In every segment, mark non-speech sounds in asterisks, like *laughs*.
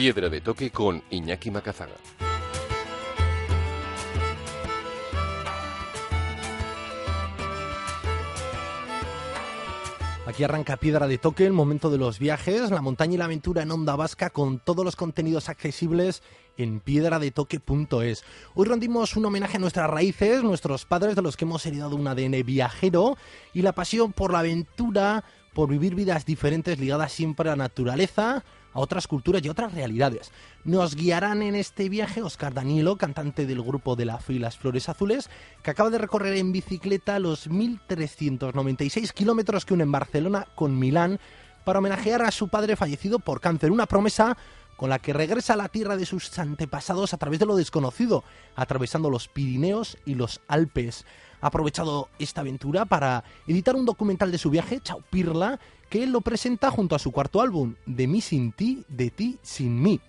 Piedra de toque con Iñaki Macazaga. Aquí arranca Piedra de Toque, el momento de los viajes, la montaña y la aventura en onda vasca con todos los contenidos accesibles en piedradetoque.es. Hoy rendimos un homenaje a nuestras raíces, nuestros padres de los que hemos heredado un ADN viajero y la pasión por la aventura, por vivir vidas diferentes ligadas siempre a la naturaleza, a otras culturas y otras realidades. Nos guiarán en este viaje Oscar Danielo, cantante del grupo de la y las Flores Azules, que acaba de recorrer en bicicleta los 1.396 kilómetros que unen Barcelona con Milán para homenajear a su padre fallecido por cáncer. Una promesa con la que regresa a la tierra de sus antepasados a través de lo desconocido, atravesando los Pirineos y los Alpes. Ha aprovechado esta aventura para editar un documental de su viaje, Chao Pirla, que lo presenta junto a su cuarto álbum, De mí sin ti, de ti sin mí.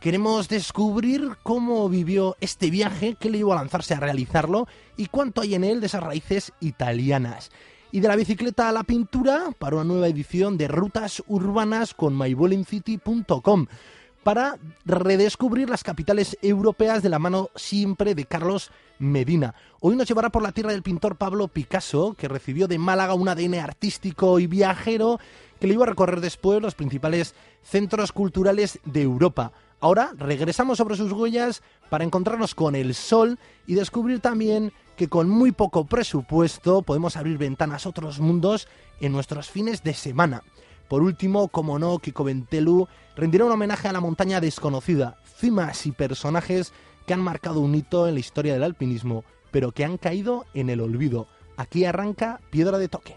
Queremos descubrir cómo vivió este viaje, qué le llevó a lanzarse a realizarlo y cuánto hay en él de esas raíces italianas. Y de la bicicleta a la pintura para una nueva edición de Rutas Urbanas con mybollingcity.com para redescubrir las capitales europeas de la mano siempre de Carlos Medina. Hoy nos llevará por la tierra del pintor Pablo Picasso, que recibió de Málaga un ADN artístico y viajero que le iba a recorrer después los principales centros culturales de Europa. Ahora regresamos sobre sus huellas para encontrarnos con el sol y descubrir también que con muy poco presupuesto podemos abrir ventanas a otros mundos en nuestros fines de semana. Por último, como no, Kiko Bentelu rendirá un homenaje a la montaña desconocida, cimas y personajes que han marcado un hito en la historia del alpinismo, pero que han caído en el olvido. Aquí arranca Piedra de Toque.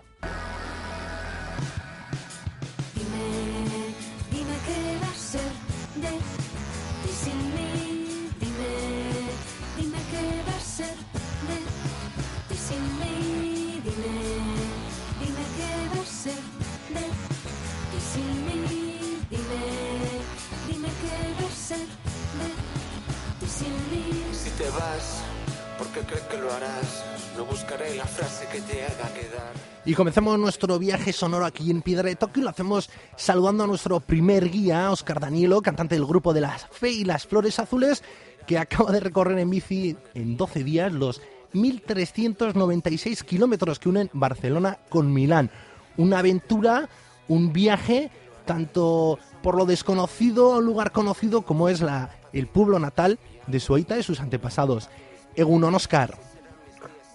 Porque que lo harás. No buscaré la frase que te haga quedar. Y comenzamos nuestro viaje sonoro aquí en Piedra de Tokio lo hacemos saludando a nuestro primer guía, Oscar Danielo, cantante del grupo de las Fe y las Flores Azules, que acaba de recorrer en bici en 12 días los 1.396 kilómetros que unen Barcelona con Milán. Una aventura, un viaje, tanto por lo desconocido un lugar conocido como es la, el pueblo natal de su y de sus antepasados. Egunon Oscar.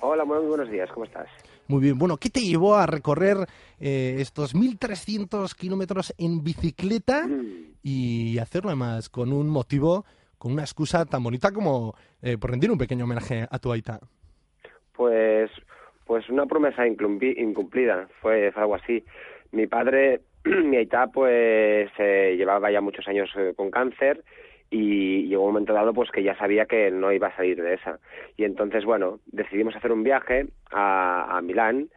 Hola, muy buenos días, ¿cómo estás? Muy bien, bueno, ¿qué te llevó a recorrer eh, estos 1.300 kilómetros en bicicleta mm. y hacerlo además con un motivo, con una excusa tan bonita como eh, por rendir un pequeño homenaje a tu Aita? Pues, pues una promesa incumplida, fue, algo así. Mi padre, *clears throat* mi Aita, pues eh, llevaba ya muchos años con cáncer y llegó un momento dado pues que ya sabía que no iba a salir de esa y entonces bueno decidimos hacer un viaje a, a Milán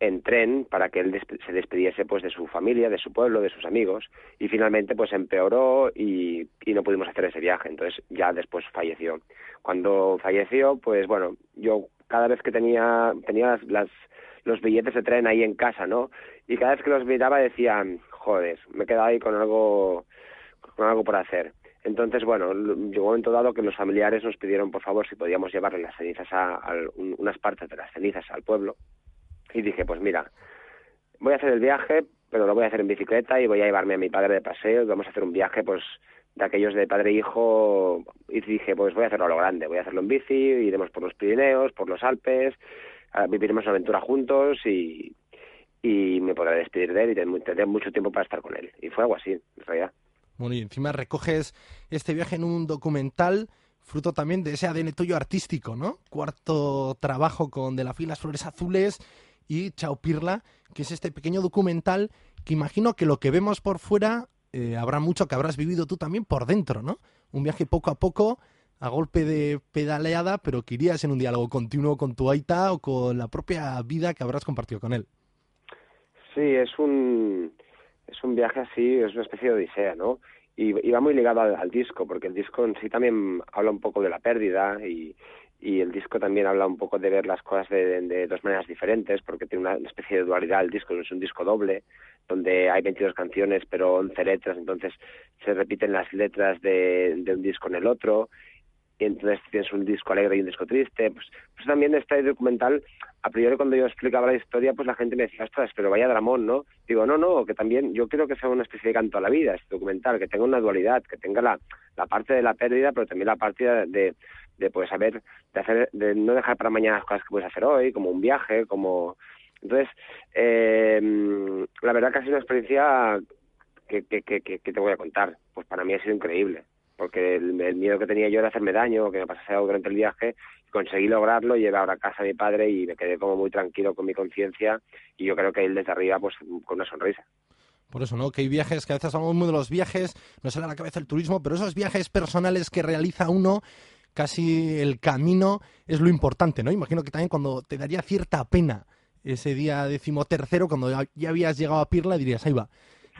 en tren para que él se despidiese pues de su familia, de su pueblo, de sus amigos y finalmente pues empeoró y, y no pudimos hacer ese viaje, entonces ya después falleció. Cuando falleció pues bueno, yo cada vez que tenía tenía las, los billetes de tren ahí en casa, ¿no? Y cada vez que los miraba decía, joder, me he quedado ahí con algo con algo por hacer. Entonces, bueno, llegó un momento dado que los familiares nos pidieron, por favor, si podíamos llevarle las cenizas a, unas partes de las cenizas al pueblo. Y dije, pues mira, voy a hacer el viaje, pero lo voy a hacer en bicicleta y voy a llevarme a mi padre de paseo y vamos a hacer un viaje, pues, de aquellos de padre e hijo. Y dije, pues voy a hacerlo a lo grande, voy a hacerlo en bici, iremos por los Pirineos, por los Alpes, viviremos una aventura juntos y, y me podré despedir de él y tendré mucho tiempo para estar con él. Y fue algo así, en realidad. Bueno, y encima recoges este viaje en un documental fruto también de ese ADN tuyo artístico, ¿no? Cuarto trabajo con De la Fila, Flores Azules y Chao Pirla, que es este pequeño documental que imagino que lo que vemos por fuera eh, habrá mucho que habrás vivido tú también por dentro, ¿no? Un viaje poco a poco, a golpe de pedaleada, pero que irías en un diálogo continuo con tu Aita o con la propia vida que habrás compartido con él. Sí, es un, es un viaje así, es una especie de odisea, ¿no? Y, va muy ligado al, disco, porque el disco en sí también habla un poco de la pérdida y, y el disco también habla un poco de ver las cosas de, de, dos maneras diferentes, porque tiene una especie de dualidad el disco, es un disco doble, donde hay 22 canciones pero 11 letras, entonces se repiten las letras de, de un disco en el otro, y entonces tienes un disco alegre y un disco triste. Pues, pues también este documental, a priori cuando yo explicaba la historia, pues la gente me decía, ostras, pero vaya dramón, ¿no? Digo, no, no, que también yo quiero que sea una especie de canto a la vida este documental, que tenga una dualidad, que tenga la, la parte de la pérdida, pero también la parte de, de pues saber, de hacer, de no dejar para mañana las cosas que puedes hacer hoy, como un viaje, como... Entonces, eh, la verdad que ha sido una experiencia que, que, que, que te voy a contar. Pues para mí ha sido increíble porque el, miedo que tenía yo era hacerme daño, que me pasase algo durante el viaje, conseguí lograrlo, llevé ahora a casa a mi padre y me quedé como muy tranquilo con mi conciencia y yo creo que él desde arriba pues con una sonrisa. Por eso, ¿no? Que hay viajes, que a veces hablamos de los viajes, no sale a la cabeza el turismo, pero esos viajes personales que realiza uno, casi el camino es lo importante, ¿no? Imagino que también cuando te daría cierta pena ese día decimotercero, cuando ya, habías llegado a Pirla, dirías, ahí va.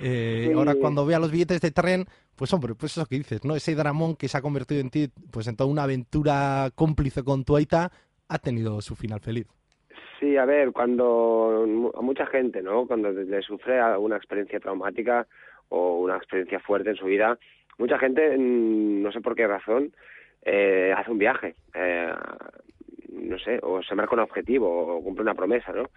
Eh, ahora cuando vea los billetes de tren, pues hombre, pues eso que dices, ¿no? Ese dramón que se ha convertido en ti, pues en toda una aventura cómplice con tu Aita, ha tenido su final feliz. Sí, a ver, cuando a mucha gente, ¿no? Cuando le sufre alguna experiencia traumática o una experiencia fuerte en su vida, mucha gente, mm, no sé por qué razón, eh, hace un viaje, eh, no sé, o se marca un objetivo o cumple una promesa, ¿no?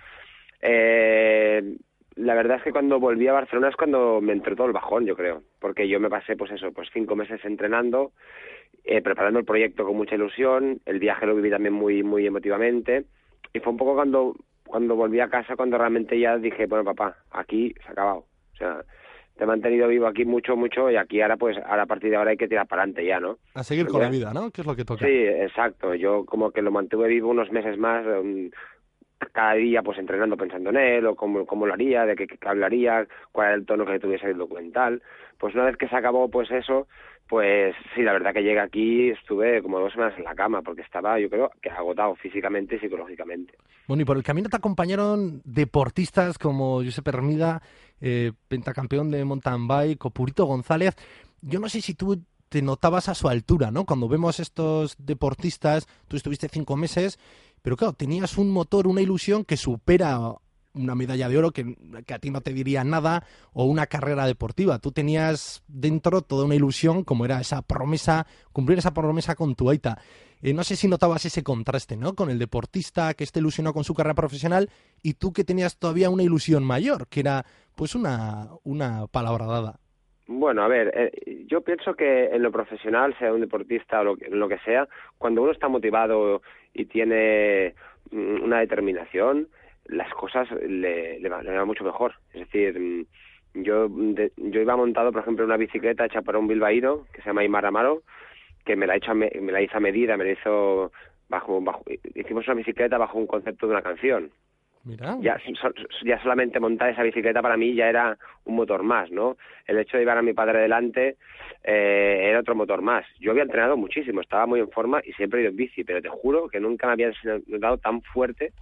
Eh, la verdad es que cuando volví a Barcelona es cuando me entró todo el bajón, yo creo, porque yo me pasé, pues eso, pues cinco meses entrenando, eh, preparando el proyecto con mucha ilusión, el viaje lo viví también muy, muy emotivamente, y fue un poco cuando, cuando volví a casa, cuando realmente ya dije, bueno, papá, aquí se ha acabado, o sea, te he mantenido vivo aquí mucho, mucho, y aquí ahora, pues, ahora a partir de ahora hay que tirar para adelante ya, ¿no? A seguir con la vida, ¿no? Que es lo que toca. Sí, exacto, yo como que lo mantuve vivo unos meses más, cada día pues entrenando pensando en él o cómo, cómo lo haría, de qué, hablaría, cuál era el tono que tuviese el documental. Pues una vez que se acabó pues eso, pues sí, la verdad que llegué aquí estuve como dos semanas en la cama porque estaba yo creo que agotado físicamente y psicológicamente. Bueno, y por el camino te acompañaron deportistas como Josep Hermida, eh, pentacampeón de mountain bike, o Purito González. Yo no sé si tú te notabas a su altura, ¿no? Cuando vemos estos deportistas, tú estuviste cinco meses pero claro, tenías un motor, una ilusión que supera una medalla de oro que, a ti no te diría nada o una carrera deportiva. Tú tenías dentro toda una ilusión como era esa promesa, cumplir esa promesa con tu Aita. Eh, no sé si notabas ese contraste, ¿no? Con el deportista que está ilusionado con su carrera profesional y tú que tenías todavía una ilusión mayor, que era pues una, una palabra dada. Bueno, a ver, eh, yo pienso que en lo profesional, sea un deportista o lo, lo que sea, cuando uno está motivado y tiene mm, una determinación, las cosas le, le, van, mucho mejor. Es decir, mm, yo, yo iba montado, por ejemplo, una bicicleta hecha para un bilbaíno que se llama Aymar Amaro, que me la, hecho me, la hizo a medida, me la hizo bajo, bajo, hicimos una bicicleta bajo un concepto de una canción. Ya, ya solamente montar esa bicicleta para mí ya era un motor más, ¿no? El hecho de llevar a mi padre delante eh, era otro motor más. Yo había entrenado muchísimo, estaba muy en forma y siempre he ido en bici, pero te juro que nunca me había notado tan fuerte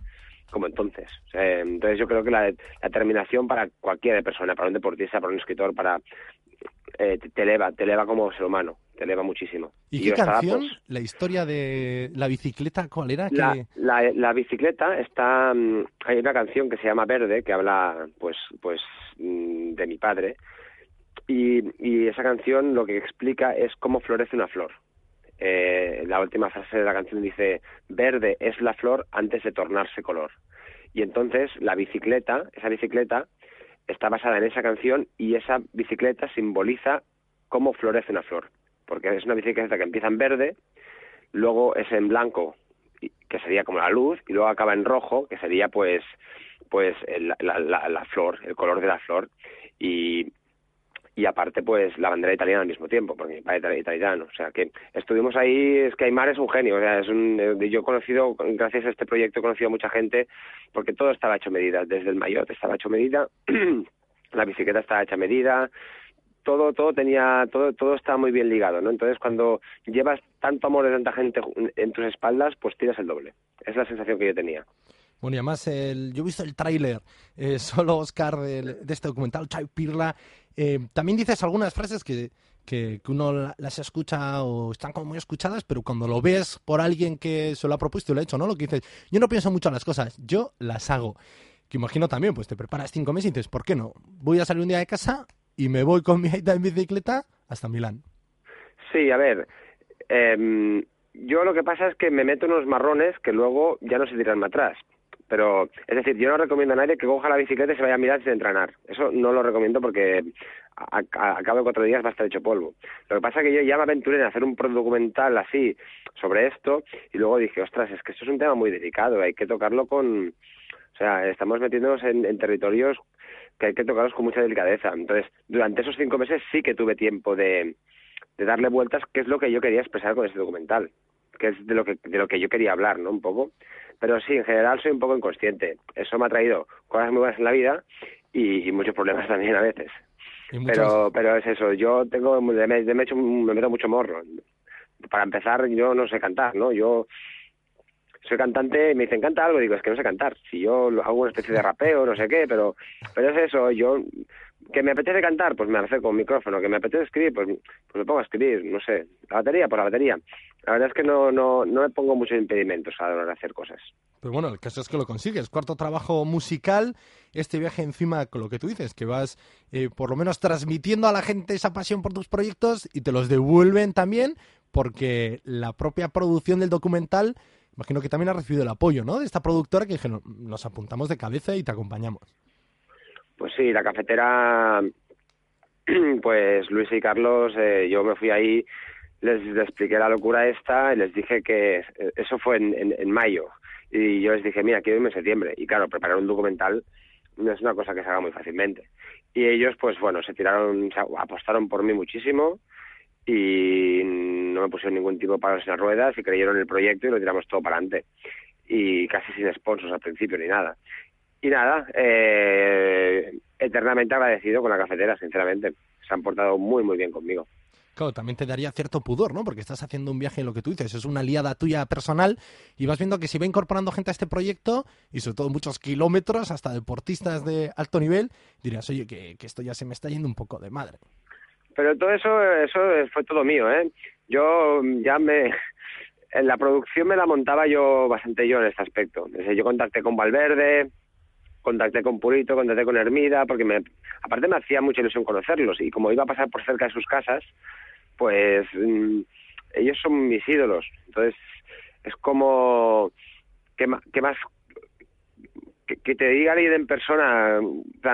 como entonces. entonces yo creo que la, la terminación para cualquier persona, para un deportista, para un escritor, para eh, te eleva, te eleva como ser humano, te eleva muchísimo. ¿Y, qué canción? Pues, la historia de la bicicleta, ¿cuál era? La, la, bicicleta está, mm, hay una canción que se llama Verde que habla, pues, pues, mm, de mi padre y, y esa canción lo que explica es cómo florece una flor. Eh, la última frase de la canción dice verde es la flor antes de tornarse color. Y entonces la bicicleta, esa bicicleta está basada en esa canción y esa bicicleta simboliza cómo florece una flor, porque es una bicicleta que empieza en verde, luego es en blanco, que sería como la luz, y luego acaba en rojo, que sería pues pues la, la, la, flor, el color de la flor, y, y aparte pues la bandera italiana al mismo tiempo, porque mi padre era italiano, o sea que estuvimos ahí, es que Aymar es un genio, o sea, es un, eh, yo he conocido, gracias a este proyecto he conocido a mucha gente, porque todo estaba hecho medida, desde el maillot estaba hecho medida, *clears throat* la bicicleta estaba hecha medida, todo todo tenía todo todo estaba muy bien ligado no entonces cuando llevas tanto amor de tanta gente en tus espaldas pues tiras el doble. Es la sensación que yo tenía bueno, y además, el, yo he visto el tráiler, eh, *laughs* solo Oscar, de, este documental, Chai Pirla. Eh, también dices algunas frases que, que, uno las escucha o están como muy escuchadas, pero cuando lo ves por alguien que se lo ha propuesto y lo ha hecho, ¿no? Lo que dices, yo no pienso mucho en las cosas, yo las hago. Que imagino también, pues te preparas cinco meses y dices, ¿por qué no? Voy a salir un día de casa y me voy con mi aita en bicicleta hasta Milán. Sí, a ver, em, yo lo que pasa es que me meto unos marrones que luego ya no se tiran más atrás. Pero, es decir, yo no recomiendo a nadie que coja la bicicleta y se vaya a mirar sin entrenar. Eso no lo recomiendo porque a, cabo de cuatro días va a estar hecho polvo. Lo que pasa es que yo ya me aventuré en hacer un documental así sobre esto y luego dije, ostras, es que esto es un tema muy delicado, hay que tocarlo con... O sea, estamos metiéndonos en territorios que hay que tocarlos con mucha delicadeza. Entonces, durante esos cinco meses sí que tuve tiempo de, de darle vueltas, que es lo que yo quería expresar con ese documental, que es de lo que, de lo que yo quería hablar, ¿no? Un poco. Pero sí, en general soy un poco inconsciente. Eso me ha traído cosas muy buenas en la vida y, muchos problemas *laughs* también a veces. Pero, pero es eso, yo tengo, me, me, me, me meto mucho morro. Para empezar, yo no sé cantar, ¿no? Yo soy cantante, me dicen, canta algo, digo, es que no sé cantar. Si yo hago una especie de rapeo, no sé qué, pero, pero es eso, yo, que me apetece cantar, pues me acerco un micrófono, que me apetece escribir, pues, pues me pongo a escribir, no sé, la batería, por la batería. La verdad es que no, no, no me pongo muchos impedimentos a la hora de hacer cosas. Pero bueno, el caso es que lo consigues. Cuarto trabajo musical, este viaje encima con lo que tú dices, que vas eh, por lo menos transmitiendo a la gente esa pasión por tus proyectos y te los devuelven también, porque la propia producción del documental Imagino que también ha recibido el apoyo, ¿no? De esta productora que dijeron, nos apuntamos de cabeza y te acompañamos. Pues sí, la cafetera, *clears throat* pues Luis y Carlos, eh, yo me fui ahí, les, expliqué la locura esta y les dije que eso fue en, en, mayo. Y yo les dije, mira, quiero irme en septiembre. Y claro, preparar un documental no es una cosa que se haga muy fácilmente. Y ellos, pues bueno, se tiraron, apostaron por mí muchísimo y no me pusieron ningún tipo de palos en las ruedas y creyeron en el proyecto y lo tiramos todo para adelante. Y casi sin sponsors al principio ni nada. Y nada, eh, eternamente agradecido con la cafetera, sinceramente. Se han portado muy, muy bien conmigo. Claro, también te daría cierto pudor, ¿no? Porque estás haciendo un viaje en lo que tú dices, es una liada tuya personal y vas viendo que si va incorporando gente a este proyecto y sobre todo muchos kilómetros, hasta deportistas de alto nivel, dirías, oye, que esto ya se me está yendo un poco de madre. Pero todo eso, eso fue todo mío, ¿eh? Yo ya me... En la producción me la montaba yo bastante yo en este aspecto. yo contacté con Valverde, contacté con Purito, contacté con Hermida, porque me, aparte me hacía mucha ilusión conocerlos y como iba a pasar por cerca de sus casas, pues mm, ellos son mis ídolos. Entonces es como, ¿qué, qué más que, te diga alguien en persona,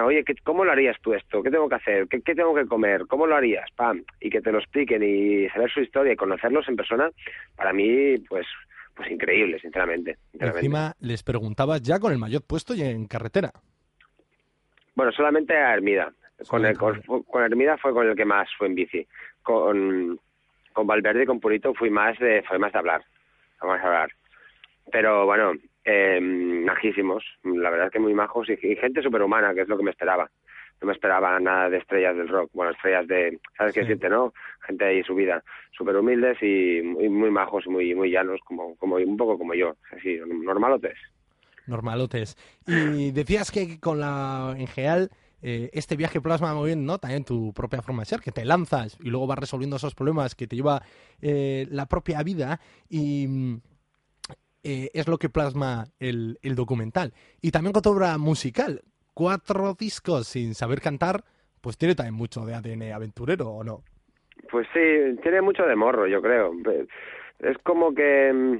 oye, ¿cómo lo harías tú esto? ¿Qué tengo que hacer? ¿Qué, tengo que comer? ¿Cómo lo harías? Pam, y que te lo expliquen y saber su historia y conocerlos en persona, para mí, pues, pues increíble, sinceramente. Encima les preguntabas ya con el mayor puesto y en carretera. Bueno, solamente a Hermida. Con, el, con, Hermida fue con el que más fue en bici. Con, con Valverde y con Purito fui más de, fue más de hablar. Vamos a hablar. Pero bueno, eh, majísimos, la verdad es que muy majos y, gente superhumana, que es lo que me esperaba. No me esperaba nada de estrellas del rock, bueno, estrellas de, ¿sabes qué siente, no? Gente ahí subida, súper humildes y muy, muy majos, muy muy llanos, como, como un poco como yo, así, normalotes. Normalotes. Y decías que con la, en general, eh, este viaje plasma muy bien, ¿no? También tu propia forma de ser, que te lanzas y luego vas resolviendo esos problemas que te lleva eh, la propia vida y eh, es lo que plasma el, el, documental. Y también con tu obra musical, cuatro discos sin saber cantar, pues tiene también mucho de ADN aventurero, ¿o no? Pues sí, tiene mucho de morro, yo creo. Es como que... Mm,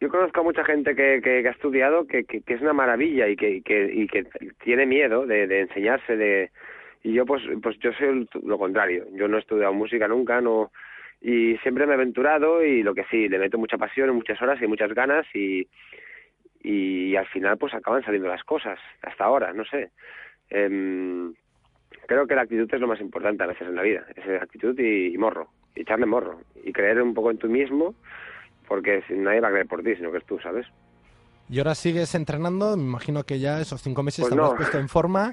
yo conozco a mucha gente que, que, ha estudiado que, que, es una maravilla y que, que, que tiene miedo de, de enseñarse, de, y yo pues pues yo soy lo contrario yo no he estudiado música nunca no y siempre me he aventurado y lo que sí, le meto mucha pasión, muchas horas y muchas ganas y, y al final pues acaban saliendo las cosas, hasta ahora, no sé. Em, creo que la actitud es lo más importante a veces en la vida, es actitud y, y morro, y echarle morro, y creer un poco en tú mismo, porque nadie va a creer por ti, sino que es tú, ¿sabes? Y ahora sigues entrenando, me imagino que ya esos cinco meses Pues te habrás no. puesto en forma,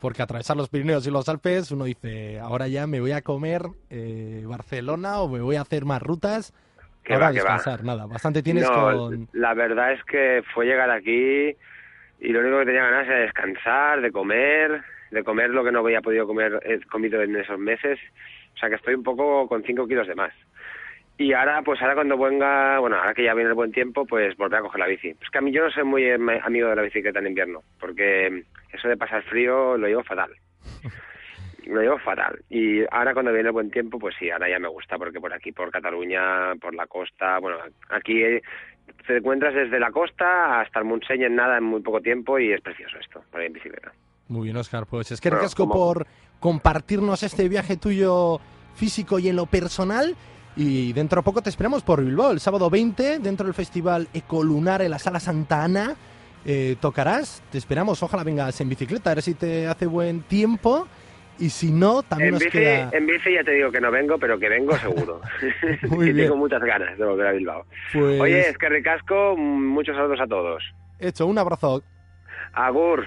porque atravesar los Pirineos y los Alpes, uno dice, ahora ya me voy a comer eh, Barcelona o me voy a hacer más rutas. Que ahora va, a que va. descansar, nada, bastante tienes no, con... la verdad es que fue llegar aquí y lo único que tenía ganas era de descansar, de comer, de comer lo que no había podido comer, he comido en esos meses. O sea que estoy un poco con 5 kilos de más. Y ahora, pues ahora cuando venga, bueno, ahora que ya viene el buen tiempo, pues volver a coger la bici. Es que a mí yo no soy muy eh, amigo de la bicicleta en invierno, porque eso de pasar frío lo llevo fatal. *laughs* Lo llevo fatal. Y ahora cuando viene el buen tiempo, pues sí, ahora ya me gusta, porque por aquí, por Cataluña, por la costa, bueno, aquí eh, te encuentras desde la costa hasta el Montseny en nada, en muy poco tiempo, y es precioso esto, para ir en bicicleta. Muy bien, Oscar, pues es que Bueno, por compartirnos este viaje tuyo físico y en lo personal. Y dentro de poco te esperamos por Bilbao, el sábado 20, dentro del festival Ecolunar en la Sala Santa Ana. Eh, tocarás, te esperamos, ojalá vengas en bicicleta, a ver si te hace buen tiempo. Y si no, también En nos bici, queda... en bici ya te digo que no vengo, pero que vengo seguro. *laughs* *laughs* Muy que bien. tengo muchas ganas de volver a Bilbao. Pues, Oye, es que ricasco, muchos saludos a todos. hecho, un abrazo. Agur.